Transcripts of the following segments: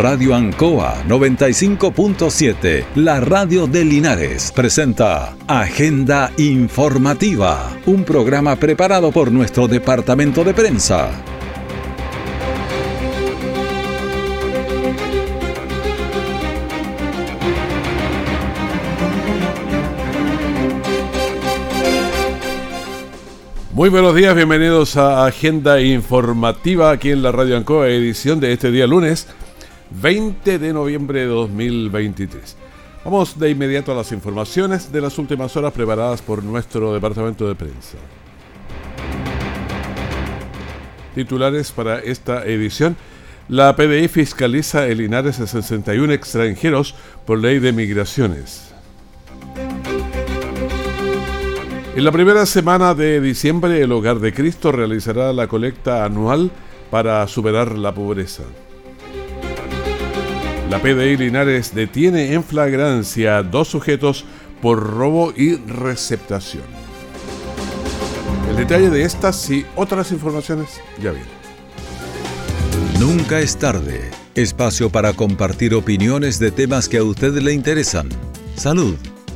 Radio Ancoa 95.7, la radio de Linares, presenta Agenda Informativa, un programa preparado por nuestro departamento de prensa. Muy buenos días, bienvenidos a Agenda Informativa aquí en la Radio Ancoa, edición de este día lunes 20 de noviembre de 2023. Vamos de inmediato a las informaciones de las últimas horas preparadas por nuestro departamento de prensa. Titulares para esta edición. La PDI fiscaliza el Linares de 61 extranjeros por ley de migraciones. En la primera semana de diciembre, el Hogar de Cristo realizará la colecta anual para superar la pobreza. La PDI Linares detiene en flagrancia a dos sujetos por robo y receptación. El detalle de estas y otras informaciones ya viene. Nunca es tarde. Espacio para compartir opiniones de temas que a usted le interesan. Salud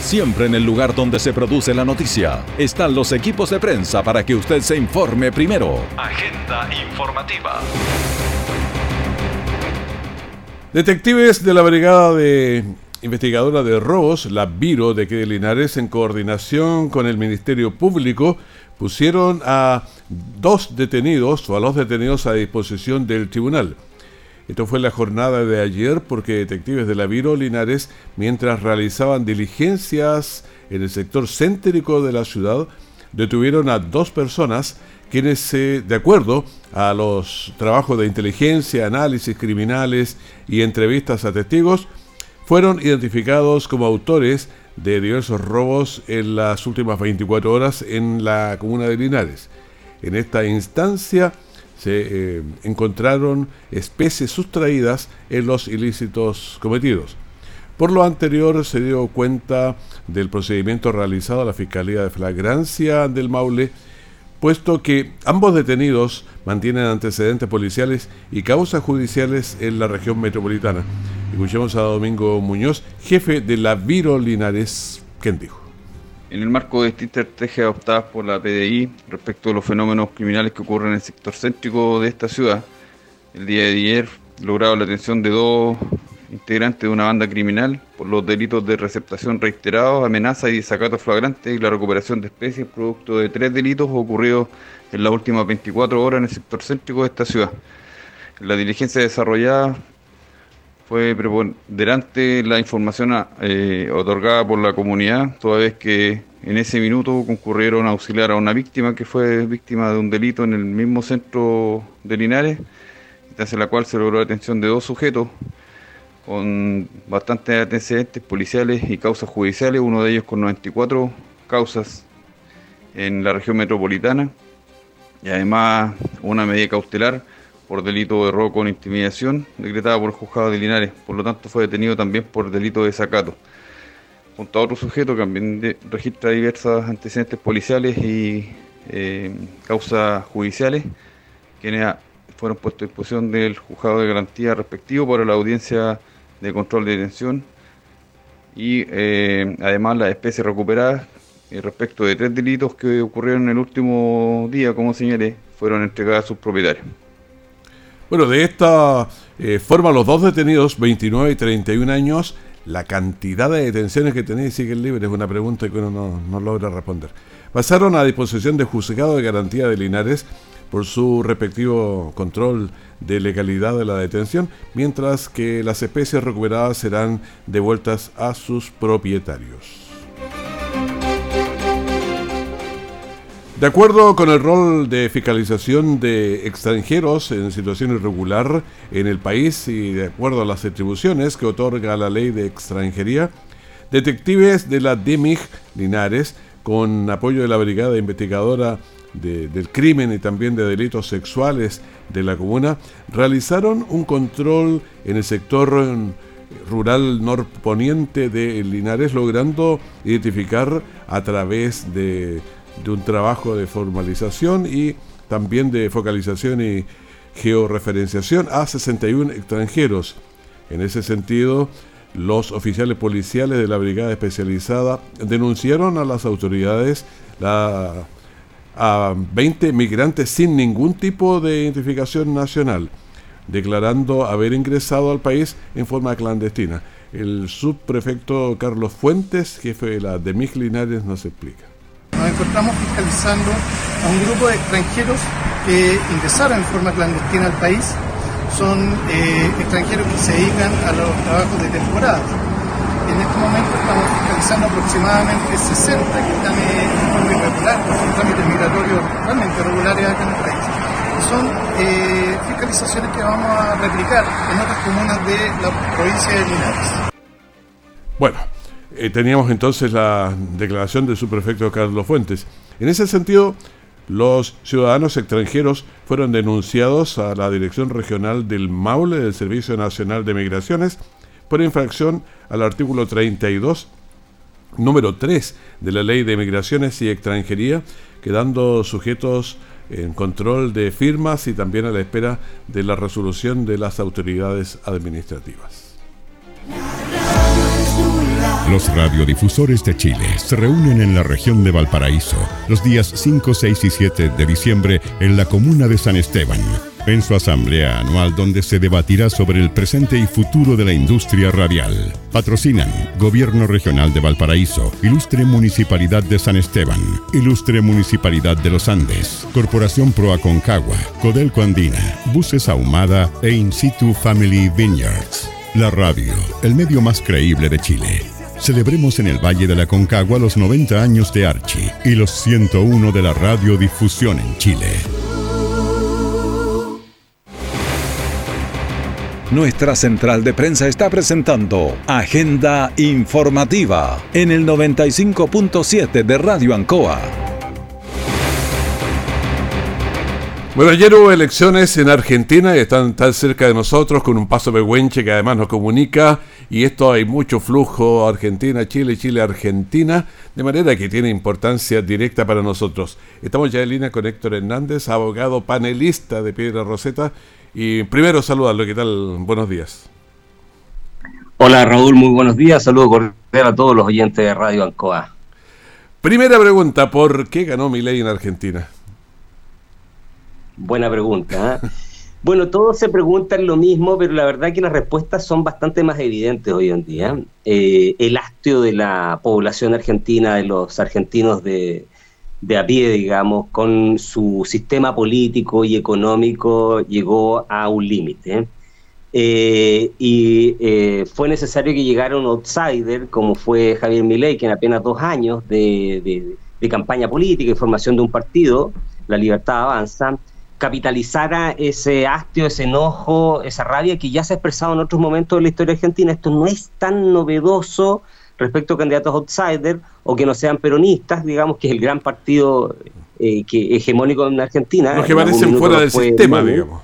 Siempre en el lugar donde se produce la noticia están los equipos de prensa para que usted se informe primero. Agenda informativa. Detectives de la Brigada de Investigadora de Robos, la Viro de que Linares, en coordinación con el Ministerio Público, pusieron a dos detenidos o a los detenidos a disposición del tribunal. Esto fue la jornada de ayer porque detectives de la Viro Linares, mientras realizaban diligencias en el sector céntrico de la ciudad, detuvieron a dos personas quienes, eh, de acuerdo a los trabajos de inteligencia, análisis criminales y entrevistas a testigos, fueron identificados como autores de diversos robos en las últimas 24 horas en la comuna de Linares. En esta instancia, se eh, encontraron especies sustraídas en los ilícitos cometidos. Por lo anterior se dio cuenta del procedimiento realizado a la Fiscalía de Flagrancia del Maule, puesto que ambos detenidos mantienen antecedentes policiales y causas judiciales en la región metropolitana. Escuchemos a Domingo Muñoz, jefe de la Viro Linares, quien dijo. En el marco de distintas estrategias adoptadas por la PDI respecto a los fenómenos criminales que ocurren en el sector céntrico de esta ciudad, el día de ayer logrado la detención de dos integrantes de una banda criminal por los delitos de receptación reiterados, amenaza y desacato flagrante y la recuperación de especies producto de tres delitos ocurridos en las últimas 24 horas en el sector céntrico de esta ciudad. La diligencia desarrollada fue preponderante la información eh, otorgada por la comunidad, toda vez que en ese minuto concurrieron a auxiliar a una víctima que fue víctima de un delito en el mismo centro de Linares, tras la cual se logró la detención de dos sujetos con bastantes antecedentes policiales y causas judiciales, uno de ellos con 94 causas en la región metropolitana y además una medida cautelar por delito de robo con intimidación decretada por el juzgado de Linares. Por lo tanto, fue detenido también por delito de desacato. Junto a otro sujeto que también registra diversos antecedentes policiales y eh, causas judiciales, quienes fueron puestos a disposición del juzgado de garantía respectivo para la audiencia de control de detención y eh, además las especies recuperadas eh, respecto de tres delitos que ocurrieron en el último día, como señalé, fueron entregadas a sus propietarios. Bueno, de esta eh, forma, los dos detenidos, 29 y 31 años, la cantidad de detenciones que tenéis siguen libres es una pregunta que uno no, logra responder. Pasaron a disposición del juzgado de garantía de Linares por su respectivo control de legalidad de la detención, mientras que las especies recuperadas serán devueltas a sus propietarios. De acuerdo con el rol de fiscalización de extranjeros en situación irregular en el país y de acuerdo a las atribuciones que otorga la ley de extranjería, detectives de la DEMIG Linares, con apoyo de la Brigada Investigadora del Crimen y también de Delitos Sexuales de la comuna, realizaron un control en el sector rural norponiente de Linares, logrando identificar a través de de un trabajo de formalización y también de focalización y georreferenciación a 61 extranjeros. En ese sentido, los oficiales policiales de la brigada especializada denunciaron a las autoridades a 20 migrantes sin ningún tipo de identificación nacional, declarando haber ingresado al país en forma clandestina. El subprefecto Carlos Fuentes, jefe de la de Linares, nos explica encontramos fiscalizando a un grupo de extranjeros que ingresaron en forma clandestina al país. Son eh, extranjeros que se dedican a los trabajos de temporada. En este momento estamos fiscalizando aproximadamente 60 que están en forma irregular, son trámites migratorios realmente regulares acá en el país. son eh, fiscalizaciones que vamos a replicar en otras comunas de la provincia de Linares. Bueno, eh, teníamos entonces la declaración del subprefecto Carlos Fuentes. En ese sentido, los ciudadanos extranjeros fueron denunciados a la Dirección Regional del Maule del Servicio Nacional de Migraciones por infracción al artículo 32, número 3 de la Ley de Migraciones y Extranjería, quedando sujetos en control de firmas y también a la espera de la resolución de las autoridades administrativas. Los radiodifusores de Chile se reúnen en la región de Valparaíso los días 5, 6 y 7 de diciembre en la comuna de San Esteban, en su asamblea anual donde se debatirá sobre el presente y futuro de la industria radial. Patrocinan Gobierno Regional de Valparaíso, Ilustre Municipalidad de San Esteban, Ilustre Municipalidad de los Andes, Corporación Pro Aconcagua, Codelco Andina, Buses Ahumada e In Situ Family Vineyards. La radio, el medio más creíble de Chile. Celebremos en el Valle de la Concagua los 90 años de Archie y los 101 de la radiodifusión en Chile. Nuestra central de prensa está presentando Agenda Informativa en el 95.7 de Radio Ancoa. Bueno, ayer hubo elecciones en Argentina y están tan cerca de nosotros con un paso de Huenche que además nos comunica y esto hay mucho flujo Argentina-Chile, Chile-Argentina, de manera que tiene importancia directa para nosotros. Estamos ya en línea con Héctor Hernández, abogado panelista de Piedra Roseta y primero saludarlo, ¿qué tal? Buenos días. Hola Raúl, muy buenos días, saludo cordial a todos los oyentes de Radio Ancoa. Primera pregunta, ¿por qué ganó mi ley en Argentina? Buena pregunta. ¿eh? bueno, todos se preguntan lo mismo, pero la verdad que las respuestas son bastante más evidentes hoy en día. Eh, el hastio de la población argentina, de los argentinos de, a pie, digamos, con su sistema político y económico llegó a un límite. Eh, y fue necesario que llegara un outsider como fue Javier Milei, que en apenas dos años de, de campaña política y formación de un partido, La Libertad Avanza, capitalizara ese hastio, ese enojo, esa rabia que ya se ha expresado en otros momentos de la historia argentina. Esto no es tan novedoso respecto a candidatos outsider o que no sean peronistas, digamos que es el gran partido eh, que hegemónico en Argentina. Los que parecen fuera del sistema, digamos.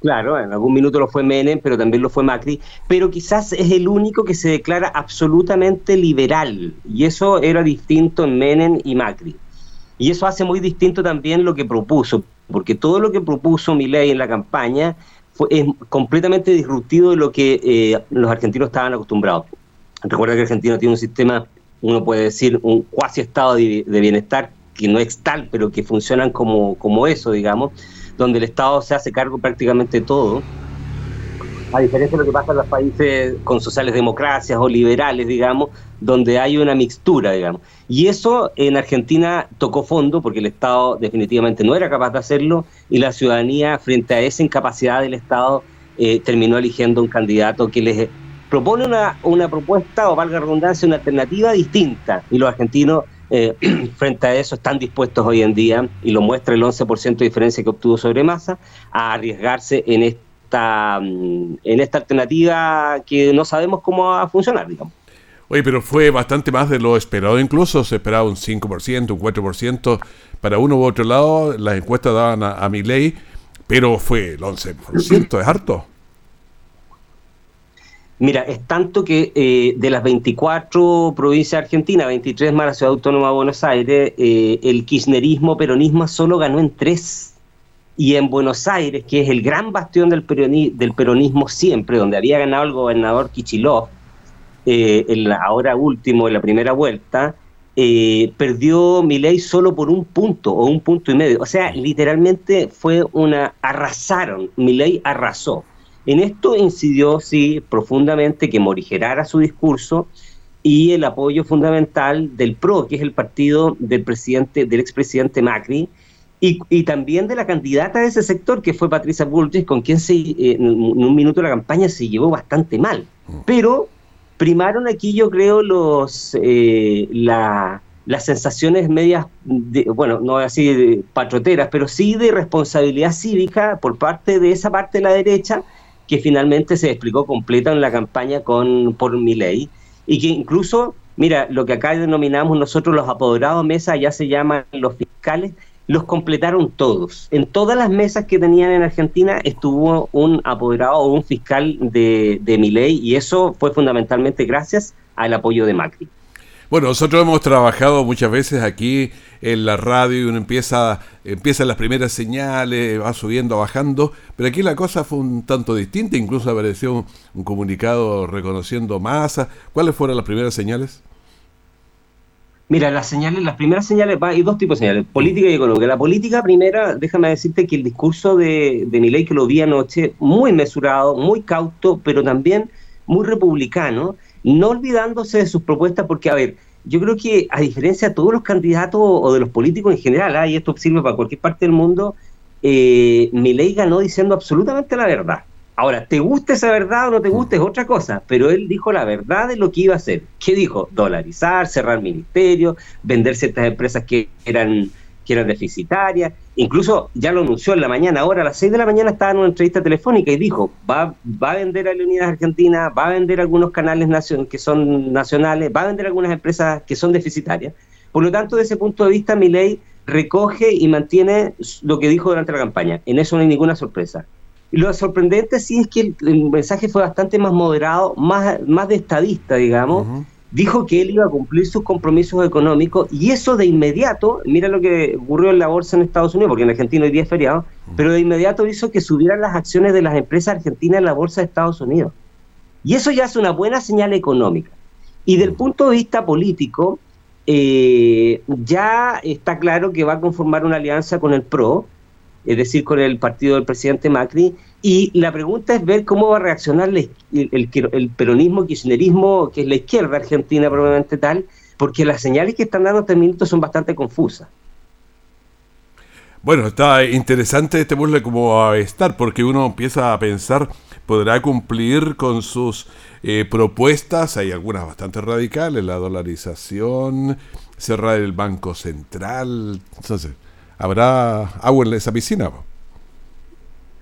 Claro, en algún minuto lo fue Menem, pero también lo fue Macri, pero quizás es el único que se declara absolutamente liberal, y eso era distinto en Menem y Macri. Y eso hace muy distinto también lo que propuso, porque todo lo que propuso Milei en la campaña fue, es completamente disruptivo de lo que eh, los argentinos estaban acostumbrados. Recuerda que Argentina tiene un sistema, uno puede decir, un cuasi estado de, bienestar, que no es tal, pero que funcionan como, como eso, digamos, donde el Estado se hace cargo prácticamente de todo a diferencia de lo que pasa en los países con sociales democracias o liberales, digamos, donde hay una mixtura, digamos. Y eso en Argentina tocó fondo porque el Estado definitivamente no era capaz de hacerlo y la ciudadanía, frente a esa incapacidad del Estado, eh, terminó eligiendo un candidato que les propone una, una propuesta, o valga redundancia, una alternativa distinta. Y los argentinos eh, frente a eso están dispuestos hoy en día, y lo muestra el 11% de diferencia que obtuvo sobre masa, a arriesgarse en esta, mm, en esta alternativa que no sabemos cómo va a funcionar, digamos. Oye, pero fue bastante más de lo esperado incluso, se esperaba un 5%, un 4%, para uno u otro lado, las encuestas daban a, a mi ley, pero fue el 11%, es harto. Mira, es tanto que eh, de las 24 provincias argentinas, 23 más la Ciudad Autónoma de Buenos Aires, eh, el kirchnerismo, peronismo solo ganó en tres. Y en Buenos Aires, que es el gran bastión del, del peronismo siempre, donde había ganado el gobernador Kichilov, eh, en la, ahora último, en la primera vuelta, eh, perdió Milei solo por un punto o un punto y medio. O sea, literalmente fue una... arrasaron, Milei arrasó. En esto incidió, sí, profundamente que morigerara su discurso y el apoyo fundamental del PRO, que es el partido del presidente, del expresidente Macri, y, también de la candidata de ese sector, que fue Patricia Bullrich, con quien se, eh, en un minuto de la campaña se llevó bastante mal. Mm. Pero primaron aquí, yo creo, los eh, las sensaciones medias, de, bueno, no así de patroteras, pero sí de responsabilidad cívica por parte de esa parte de la derecha que finalmente se explicó completa en la campaña con por ley y que incluso, mira, lo que acá denominamos nosotros los apoderados mesa, ya se llaman los fiscales, los completaron todos. En todas las mesas que tenían en Argentina estuvo un apoderado o un fiscal de, de ley y eso fue fundamentalmente gracias al apoyo de Macri. Bueno, nosotros hemos trabajado muchas veces aquí en la radio y uno empieza, empiezan las primeras señales, va subiendo, bajando, pero aquí la cosa fue un tanto distinta, incluso apareció un, comunicado reconociendo masa. ¿Cuáles fueron las primeras señales? Mira, las señales, las primeras señales, hay dos tipos de señales, política y económica. La política primera, déjame decirte que el discurso de, de que lo vi anoche, muy mesurado, muy cauto, pero también muy republicano, no olvidándose de sus propuestas, porque, a ver, yo creo que a diferencia de todos los candidatos o de los políticos en general, ¿ah? y esto sirve para cualquier parte del mundo, eh, Milei ganó diciendo absolutamente la verdad. Ahora, te guste esa verdad o no te guste es otra cosa, pero él dijo la verdad de lo que iba a hacer. ¿Qué dijo? Dolarizar, cerrar ministerios, vender ciertas empresas que eran que eran deficitarias. Incluso ya lo anunció en la mañana, ahora a las 6 de la mañana estaba en una entrevista telefónica y dijo, va, va a vender a Leonidas Argentina, va a vender algunos canales que son nacionales, va a vender algunas empresas que son deficitarias. Por lo tanto, desde ese punto de vista, mi ley recoge y mantiene lo que dijo durante la campaña. En eso no hay ninguna sorpresa. Y lo sorprendente sí es que el, mensaje fue bastante más moderado, más, más de estadista, digamos, dijo que él iba a cumplir sus compromisos económicos y eso de inmediato, mira lo que ocurrió en la bolsa en Estados Unidos, porque en Argentina hoy día es feriado, pero de inmediato hizo que subieran las acciones de las empresas argentinas en la bolsa de Estados Unidos. Y eso ya es una buena señal económica. Y del punto de vista político, eh, ya está claro que va a conformar una alianza con el PRO, es decir, con el partido del presidente Macri, y la pregunta es ver cómo va a reaccionar el, el, peronismo, kirchnerismo, que es la izquierda argentina probablemente tal, porque las señales que están dando este minuto son bastante confusas. Bueno, está interesante este puzzle como a estar, porque uno empieza a pensar, podrá cumplir con sus eh, propuestas, hay algunas bastante radicales, la dolarización, cerrar el Banco Central, entonces, ¿habrá agua en esa piscina?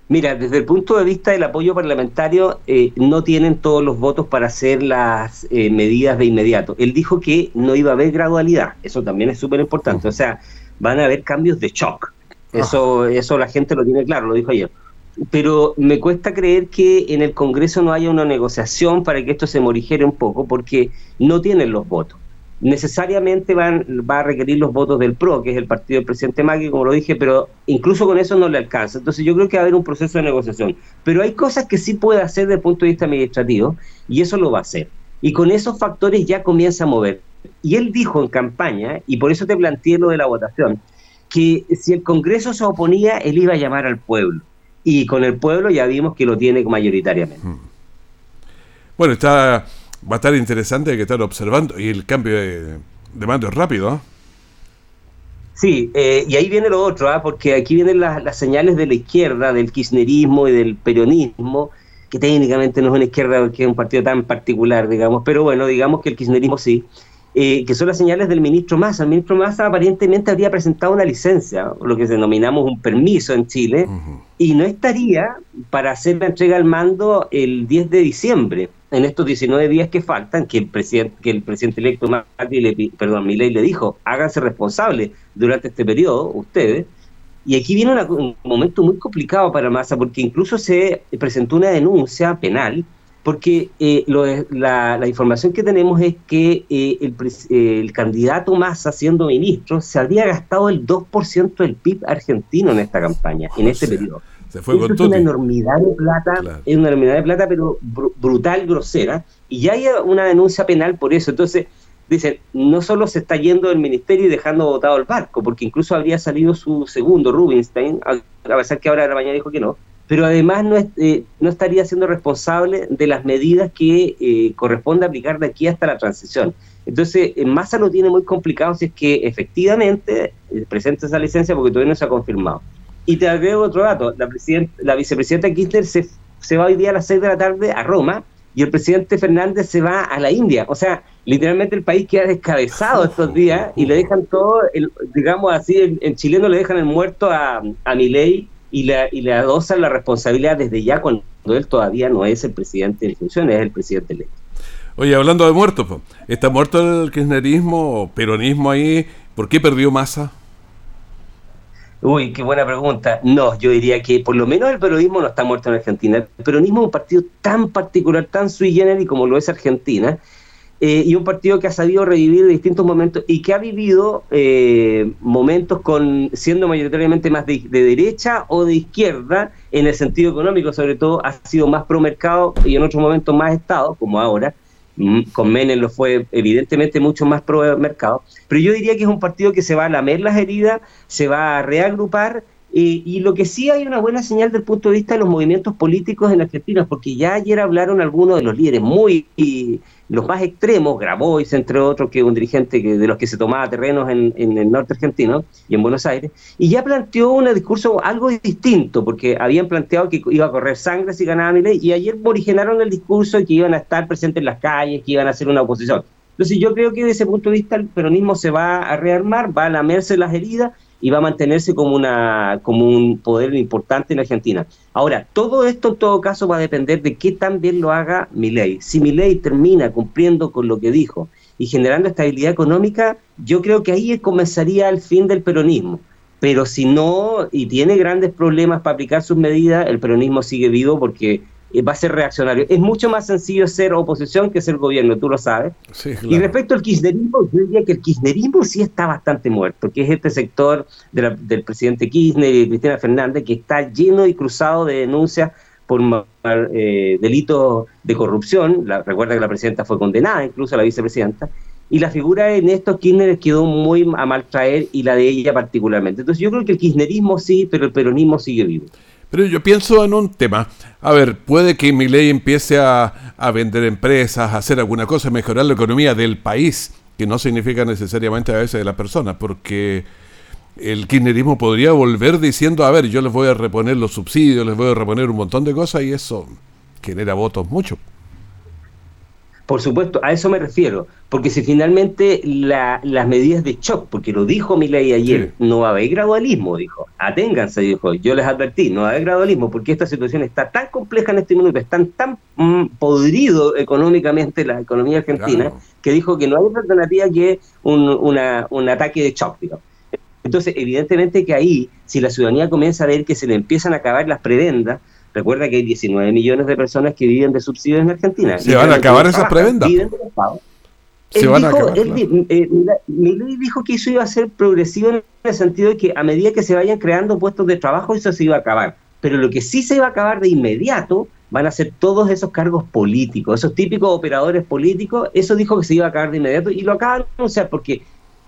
Mira, desde el punto de vista del apoyo parlamentario, eh, no tienen todos los votos para hacer las eh, medidas de inmediato. Él dijo que no iba a haber gradualidad, eso también es súper importante, o sea, van a haber cambios de shock. Eso, eso la gente lo tiene claro, lo dijo ayer. Pero me cuesta creer que en el Congreso no haya una negociación para que esto se morigere un poco, porque no tienen los votos necesariamente van, va a requerir los votos del PRO, que es el partido del presidente Macri, como lo dije, pero incluso con eso no le alcanza. Entonces yo creo que va a haber un proceso de negociación. Pero hay cosas que sí puede hacer desde el punto de vista administrativo, y eso lo va a hacer. Y con esos factores ya comienza a mover. Y él dijo en campaña, y por eso te planteé lo de la votación, que si el Congreso se oponía, él iba a llamar al pueblo. Y con el pueblo ya vimos que lo tiene mayoritariamente. Hmm. Bueno, está va a estar interesante, hay que estar observando. Y el cambio de, mando es rápido. ¿ah? Sí, eh, y ahí viene lo otro, ¿ah? porque aquí vienen las, señales de la izquierda, del kirchnerismo y del peronismo, que técnicamente no es una izquierda que es un partido tan particular, digamos, pero bueno, digamos que el kirchnerismo sí. eh, que son las señales del ministro Massa. El ministro Massa aparentemente habría presentado una licencia, lo que denominamos un permiso en Chile, y no estaría para hacer la entrega al mando el 10 de diciembre, en estos 19 días que faltan, que el presidente, que el presidente electo Macri le, perdón, Milei le dijo, háganse responsables durante este periodo, ustedes, y aquí viene un momento muy complicado para Massa, porque incluso se presentó una denuncia penal porque eh, la, información que tenemos es que eh, el, candidato Massa, siendo ministro, se había gastado el 2% del PIB argentino en esta campaña, en este periodo. Se fue es una enormidad de plata, es una enormidad de plata, pero brutal, grosera, y ya hay una denuncia penal por eso. Entonces, dicen, no solo se está yendo del ministerio y dejando botado el barco, porque incluso habría salido su segundo, Rubinstein, a pesar que ahora de la mañana dijo que no, pero además no, eh, no estaría siendo responsable de las medidas que eh, corresponde aplicar de aquí hasta la transición. Entonces, en Massa lo tiene muy complicado si es que efectivamente eh, presenta esa licencia porque todavía no se ha confirmado. Y te agrego otro dato, la, la vicepresidenta Kirchner se, se va hoy día a las 6 de la tarde a Roma y el presidente Fernández se va a la India. O sea, literalmente el país queda descabezado estos días y le dejan todo, el, digamos así, en, chileno le dejan el muerto a, a Milei y, la, y le adosan la responsabilidad desde ya cuando él todavía no es el presidente de funciones, es el presidente electo. Oye, hablando de muertos, ¿está muerto el kirchnerismo o peronismo ahí? ¿Por qué perdió masa? Uy, qué buena pregunta. No, yo diría que por lo menos el peronismo no está muerto en Argentina. El peronismo es un partido tan particular, tan sui generis como lo es Argentina, eh, y un partido que ha sabido revivir distintos momentos y que ha vivido eh, momentos con siendo mayoritariamente más de, derecha o de izquierda, en el sentido económico sobre todo, ha sido más pro mercado y en otros momentos más Estado, como ahora. Mm, con Menem lo fue evidentemente mucho más pro mercado, pero yo diría que es un partido que se va a lamer las heridas, se va a reagrupar eh, y lo que sí hay una buena señal del punto de vista de los movimientos políticos en Argentina, porque ya ayer hablaron algunos de los líderes muy los más extremos, Grabois, entre otros, que es un dirigente que, de los que se tomaba terrenos en, el norte argentino y en Buenos Aires, y ya planteó un discurso algo distinto, porque habían planteado que iba a correr sangre si ganaba ley, y ayer originaron el discurso de que iban a estar presentes en las calles, que iban a hacer una oposición. Entonces yo creo que desde ese punto de vista el peronismo se va a rearmar, va a lamerse las heridas y va a mantenerse como, una, como un poder importante en Argentina. Ahora, todo esto en todo caso va a depender de qué tan bien lo haga Milei. Si Milei termina cumpliendo con lo que dijo y generando estabilidad económica, yo creo que ahí comenzaría el fin del peronismo. Pero si no, y tiene grandes problemas para aplicar sus medidas, el peronismo sigue vivo porque eh, va a ser reaccionario. Es mucho más sencillo ser oposición que ser gobierno, tú lo sabes. Y respecto al kirchnerismo, yo diría que el kirchnerismo sí está bastante muerto, que es este sector del presidente Kirchner y Cristina Fernández que está lleno y cruzado de denuncias por eh, delitos de corrupción. La, recuerda que la presidenta fue condenada, incluso la vicepresidenta. Y la figura de Néstor Kirchner quedó muy a mal traer y la de ella particularmente. Entonces yo creo que el kirchnerismo sí, pero el peronismo sigue vivo. Pero yo pienso en un tema. A ver, puede que mi ley empiece a, a, vender empresas, a hacer alguna cosa, mejorar la economía del país, que no significa necesariamente a veces de la persona, porque el kirchnerismo podría volver diciendo, a ver, yo les voy a reponer los subsidios, les voy a reponer un montón de cosas y eso genera votos mucho. Por supuesto, a eso me refiero, porque si finalmente las medidas de shock, porque lo dijo Milei ayer, no va a haber gradualismo, dijo, aténganse, dijo, yo les advertí, no va a haber gradualismo, porque esta situación está tan compleja en este momento, está tan mm, podrido económicamente la economía argentina, que dijo que no hay otra alternativa que un, un ataque de shock, digamos. Entonces, evidentemente que ahí, si la ciudadanía comienza a ver que se le empiezan a acabar las prebendas, Recuerda que hay 19 millones de personas que viven de subsidios en Argentina. ¿Se van a acabar esas prebendas? Se van a acabar. Él, eh, dijo que eso iba a ser progresivo en el sentido de que a medida que se vayan creando puestos de trabajo, eso se iba a acabar. Pero lo que sí se iba a acabar de inmediato van a ser todos esos cargos políticos, esos típicos operadores políticos, eso dijo que se iba a acabar de inmediato y lo acaban de anunciar porque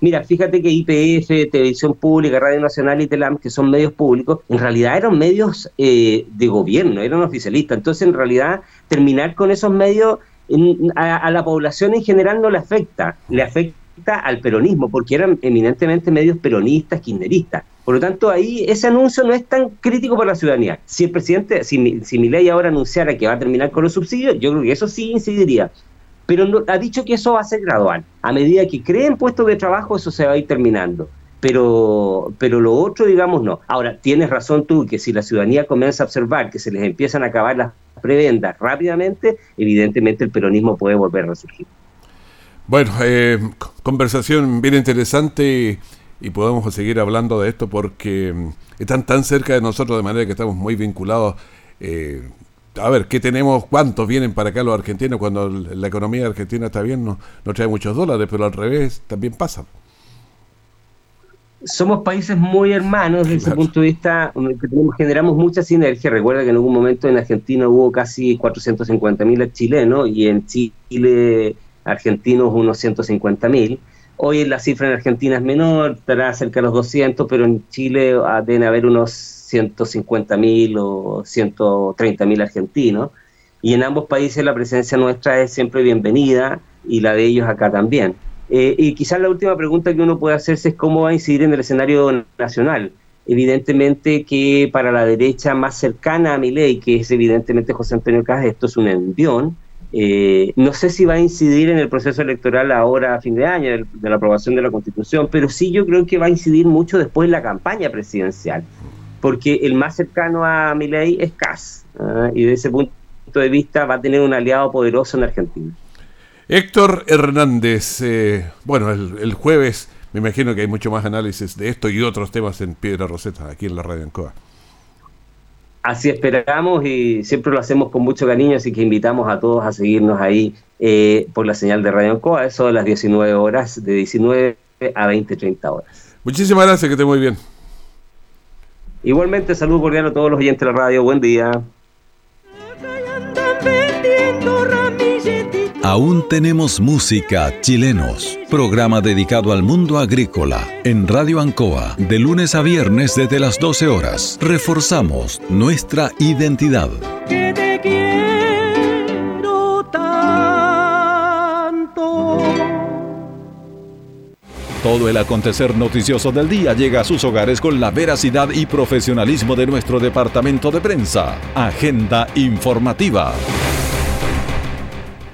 Mira, fíjate que IPF, Televisión Pública, Radio Nacional y Telam, que son medios públicos, en realidad eran medios eh, de gobierno, eran oficialistas. Entonces, en realidad, terminar con esos medios a, la población en general no le afecta, le afecta al peronismo, porque eran eminentemente medios peronistas, kirchneristas. Por lo tanto, ahí ese anuncio no es tan crítico para la ciudadanía. Si el presidente, si, si mi ley ahora anunciara que va a terminar con los subsidios, yo creo que eso sí incidiría pero ha dicho que eso va a ser gradual. A medida que creen puestos de trabajo, eso se va a ir terminando. Pero, pero lo otro, digamos, no. Ahora, tienes razón tú, que si la ciudadanía comienza a observar que se les empiezan a acabar las prebendas rápidamente, evidentemente el peronismo puede volver a resurgir. Bueno, eh, conversación bien interesante y, podemos seguir hablando de esto porque están tan cerca de nosotros de manera que estamos muy vinculados. Eh, a ver, ¿qué tenemos? ¿Cuántos vienen para acá los argentinos cuando la economía argentina está bien? No, no trae muchos dólares, pero al revés también pasa. Somos países muy hermanos desde ese punto de vista, generamos mucha sinergia. Recuerda que en algún momento en Argentina hubo casi 450.000 chilenos y en Chile argentinos unos 150.000. Hoy la cifra en Argentina es menor, estará cerca de los 200, pero en Chile ah, deben haber unos 150 mil o 130 mil argentinos. Y en ambos países la presencia nuestra es siempre bienvenida y la de ellos acá también. Eh, y quizás la última pregunta que uno puede hacerse es cómo va a incidir en el escenario nacional. Evidentemente que para la derecha más cercana a mi ley, que es evidentemente José Antonio Cajas, esto es un envión. Eh, no sé si va a incidir en el proceso electoral ahora a fin de año, de la aprobación de la Constitución, pero sí yo creo que va a incidir mucho después en la campaña presidencial porque el más cercano a Milei es Kass, ¿ah? y desde ese punto de vista va a tener un aliado poderoso en Argentina. Héctor Hernández, eh, bueno, el, jueves me imagino que hay mucho más análisis de esto y otros temas en Piedra Roseta, aquí en la radio Ancoa. Así esperamos y siempre lo hacemos con mucho cariño, así que invitamos a todos a seguirnos ahí eh, por la señal de Radio Ancoa, eso a las 19 horas, de 19 a 20, 30 horas. Muchísimas gracias, que esté muy bien. Igualmente, saludo cordial a todos los oyentes de la radio. Buen día. Aún tenemos música chilenos. Programa dedicado al mundo agrícola en Radio Ancoa, de lunes a viernes desde las 12 horas. Reforzamos nuestra identidad. Todo el acontecer noticioso del día llega a sus hogares con la veracidad y profesionalismo de nuestro departamento de prensa. Agenda informativa.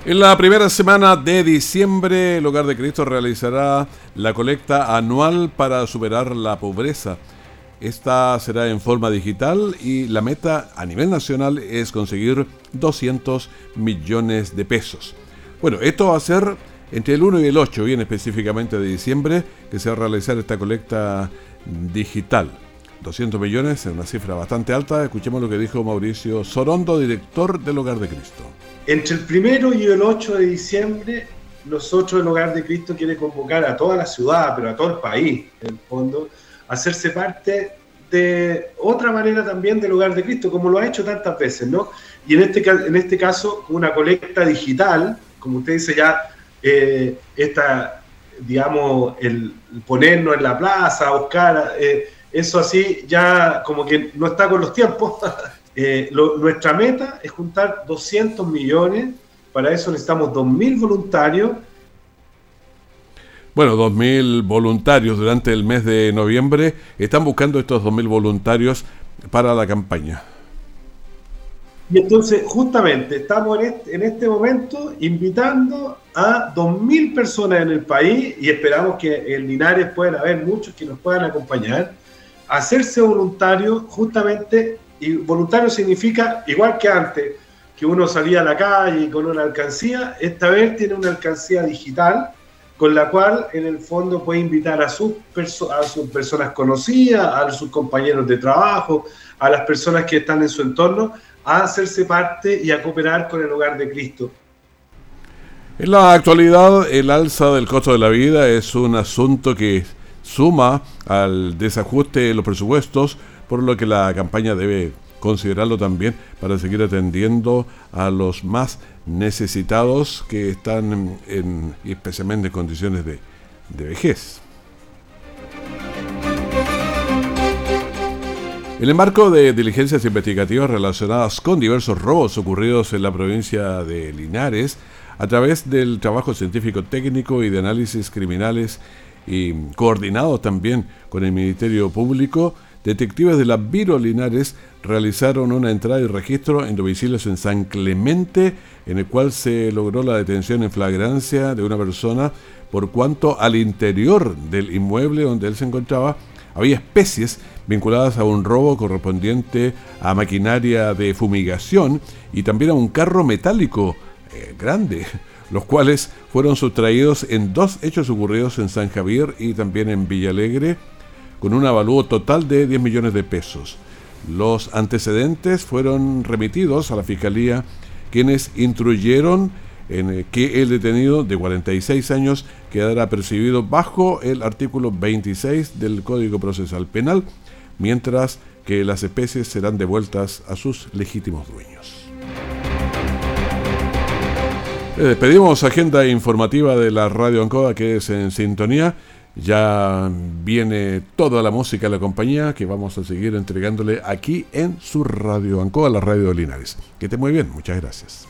En la primera semana de diciembre, el Hogar de Cristo realizará la colecta anual para superar la pobreza. Esta será en forma digital y la meta a nivel nacional es conseguir 200 millones de pesos. Bueno, esto va a ser entre el 1 y el 8, bien específicamente de diciembre, que se va a realizar esta colecta digital. 200 millones es una cifra bastante alta. Escuchemos lo que dijo Mauricio Sorondo, director del Hogar de Cristo. Entre el 1 y el 8 de diciembre, nosotros el Hogar de Cristo quiere convocar a toda la ciudad, pero a todo el país, en el fondo, a hacerse parte de otra manera también del Hogar de Cristo, como lo ha hecho tantas veces, ¿no? Y en este, en este caso, una colecta digital, como usted dice ya, eh, esta, digamos, el ponernos en la plaza, buscar, eh, eso así ya como que no está con los tiempos. Eh, nuestra meta es juntar 200 millones, para eso necesitamos 2.000 voluntarios. Bueno, 2.000 voluntarios durante el mes de noviembre. Están buscando estos 2.000 voluntarios para la campaña. Y entonces, justamente, estamos en este, en este momento invitando a 2.000 personas en el país y esperamos que en Linares puedan haber muchos que nos puedan acompañar, a hacerse voluntario justamente, y voluntario significa, igual que antes, que uno salía a la calle con una alcancía, esta vez tiene una alcancía digital con la cual en el fondo puede invitar a sus, a sus personas conocidas, a sus compañeros de trabajo, a las personas que están en su entorno, a hacerse parte y a cooperar con el hogar de Cristo. En la actualidad, el alza del costo de la vida es un asunto que suma al desajuste de los presupuestos, por lo que la campaña debe considerarlo también para seguir atendiendo a los más necesitados que están en, especialmente en condiciones de, de vejez. En el marco de diligencias investigativas relacionadas con diversos robos ocurridos en la provincia de Linares, a través del trabajo científico técnico y de análisis criminales y coordinado también con el Ministerio Público, detectives de la Viro Linares realizaron una entrada y registro en domicilios en San Clemente, en el cual se logró la detención en flagrancia de una persona por cuanto al interior del inmueble donde él se encontraba había especies vinculadas a un robo correspondiente a maquinaria de fumigación y también a un carro metálico eh, grande, los cuales fueron sustraídos en dos hechos ocurridos en San Javier y también en Villalegre, con un avalúo total de 10 millones de pesos. Los antecedentes fueron remitidos a la Fiscalía, quienes instruyeron en que el detenido de 46 años quedará percibido bajo el artículo 26 del Código Procesal Penal, mientras que las especies serán devueltas a sus legítimos dueños. Eh, despedimos agenda informativa de la Radio Ancoa que es en sintonía. Ya viene toda la música de la compañía que vamos a seguir entregándole aquí en su Radio Ancoa, la radio de Linares. Que esté muy bien, muchas gracias.